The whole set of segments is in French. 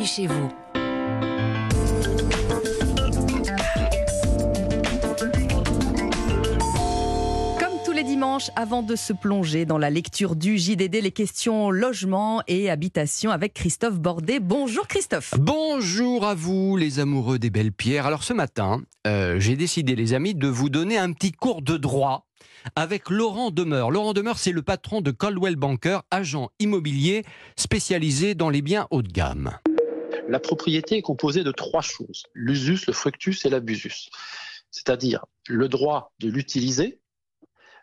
bienvenue chez vous. Comme tous les dimanches, avant de se plonger dans la lecture du JDD, les questions logement et habitation avec Christophe Bordet. Bonjour Christophe. Bonjour à vous les amoureux des belles pierres. Alors ce matin, euh, j'ai décidé les amis de vous donner un petit cours de droit avec Laurent Demeur. Laurent Demeur, c'est le patron de Coldwell Banker, agent immobilier spécialisé dans les biens haut de gamme. La propriété est composée de trois choses, l'usus, le fructus et l'abusus. C'est-à-dire le droit de l'utiliser,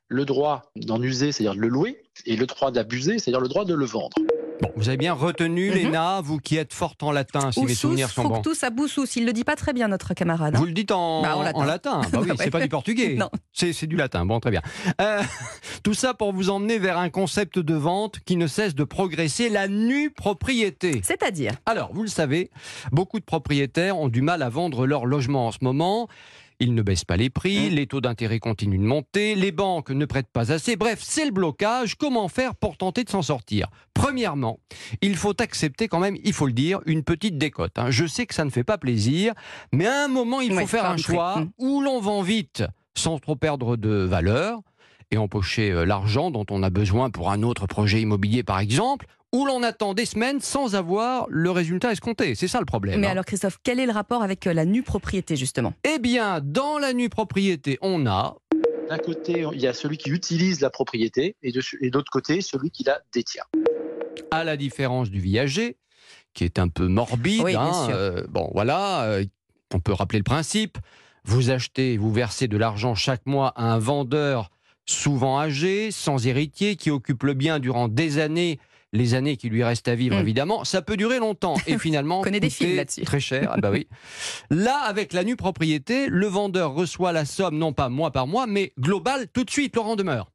le droit d'en user, c'est-à-dire de le louer, et le droit d'abuser, c'est-à-dire le droit de le vendre. Bon, vous avez bien retenu, Mhm. Léna, vous qui êtes forte en latin, si mes souvenirs sont bons. fructus, abussus. Il le dit pas très bien, notre camarade. hein. Vous le dites en, Bah, en en latin. latin. Bah oui, c'est pas du portugais. Non. C'est c'est du latin. Bon, très bien. Euh, tout ça pour vous emmener vers un concept de vente qui ne cesse de progresser, la nue propriété. C'est-à-dire? Alors, vous le savez, beaucoup de propriétaires ont du mal à vendre leur logement en ce moment. Ils ne baissent pas les prix, les taux d'intérêt continuent de monter, les banques ne prêtent pas assez. Bref, c'est le blocage. Comment faire pour tenter de s'en sortir? Premièrement, il faut accepter quand même, il faut le dire, une petite décote. hein. Je sais que ça ne fait pas plaisir, mais à un moment, il faut Ouais, faire un choix Mm. où l'on vend vite sans trop perdre de valeur et empocher euh, l'argent dont on a besoin pour un autre projet immobilier, par exemple, où l'on attend des semaines sans avoir le résultat escompté. C'est ça le problème. Mais hein. alors Christophe, quel est le rapport avec euh, la nue propriété justement? Eh bien, dans la nue propriété, on a D'un côté, il y a celui qui utilise la propriété, et de, et d'autre côté, celui qui la détient. à la différence du viager, qui est un peu morbide. Oui, hein, euh, bon, voilà, euh, on peut rappeler le principe. Vous achetez, vous versez de l'argent chaque mois à un vendeur souvent âgé, sans héritier, qui occupe le bien durant des années. Les années qui lui restent à vivre, Mm. évidemment, ça peut durer longtemps et finalement connaît des coûter films là-dessus. très cher. Ah bah oui. Là, avec la nue propriété, le vendeur reçoit la somme non pas mois par mois, mais globale tout de suite. Laurent demeure.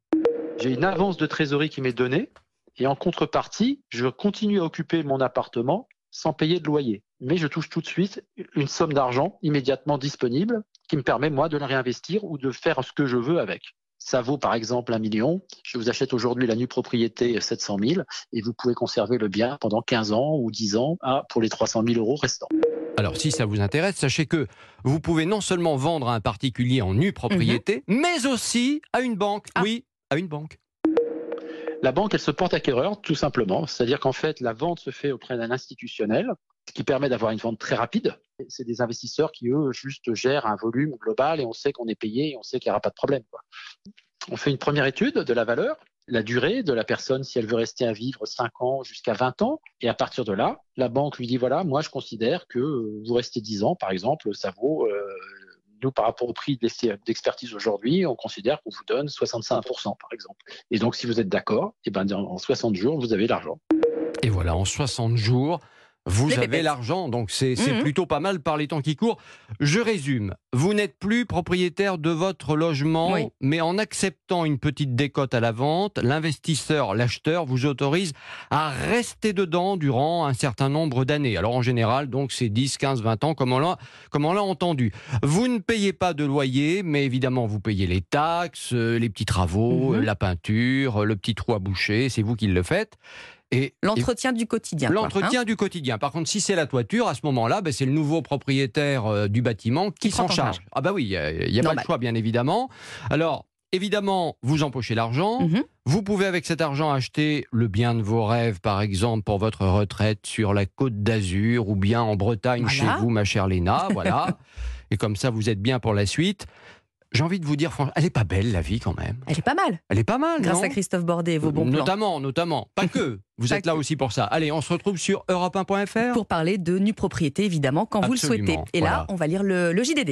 J'ai une avance de trésorerie qui m'est donnée, et en contrepartie, je continue à occuper mon appartement sans payer de loyer. Mais je touche tout de suite une somme d'argent immédiatement disponible qui me permet, moi, de la réinvestir ou de faire ce que je veux avec. Ça vaut par exemple un million. Je vous achète aujourd'hui la nue propriété 700 000 et vous pouvez conserver le bien pendant 15 ans ou 10 ans à, pour les 300 000 euros restants. Alors, si ça vous intéresse, sachez que vous pouvez non seulement vendre à un particulier en nue propriété, mais aussi à une banque. Ah. Oui, à une banque. La banque, elle se porte acquéreur, tout simplement. C'est-à-dire qu'en fait, la vente se fait auprès d'un institutionnel, ce qui permet d'avoir une vente très rapide. C'est des investisseurs qui, eux, juste gèrent un volume global et on sait qu'on est payé et on sait qu'il n'y aura pas de problème. On fait une première étude de la valeur, la durée de la personne, si elle veut rester à vivre 5 ans jusqu'à 20 ans. Et à partir de là, la banque lui dit, voilà, moi, je considère que vous restez 10 ans, par exemple, ça vaut... euh, nous, par rapport au prix d'ex- d'expertise aujourd'hui, on considère qu'on vous donne 65%, par exemple. Et donc, si vous êtes d'accord, eh ben, en 60 jours, vous avez l'argent. Et voilà, en 60 jours, vous Les avez l'argent. Donc, c'est Mhm. plutôt pas mal par les temps qui courent. Je résume. Vous n'êtes plus propriétaire de votre logement, Oui. mais en acceptant une petite décote à la vente, l'investisseur, l'acheteur, vous autorise à rester dedans durant un certain nombre d'années. Alors, en général, donc, c'est 10, 15, 20 ans, comme on l'a entendu. Vous ne payez pas de loyer, mais évidemment, vous payez les taxes, euh, les petits travaux, Mhm. la peinture, euh, le petit trou à boucher, c'est vous qui le faites. Et, L'entretien du quotidien. quoi, hein. L'entretien du quotidien. Par contre, si c'est la toiture, à ce moment-là, ben, c'est le nouveau propriétaire euh, du bâtiment qui s'en en charge. charge. Ah bah oui, il n'y a, il y a pas le choix, bien évidemment. Alors, évidemment, vous empochez l'argent. Mhm. Vous pouvez, avec cet argent, acheter le bien de vos rêves, par exemple, pour votre retraite sur la côte d'Azur ou bien en Bretagne Voilà. chez vous, ma chère Léna. Voilà. Et comme ça, vous êtes bien pour la suite. J'ai envie de vous dire, franchement, elle est pas belle, la vie, quand même. Elle est pas mal, Elle est pas mal, grâce non à Christophe Bordet et vos bons plans. Notamment, notamment. Pas que. Vous Pas êtes là aussi pour ça. Allez, on se retrouve sur europe1.fr. Pour parler de nue propriété, évidemment, quand vous le souhaitez. Et là, on va lire le, le JDD.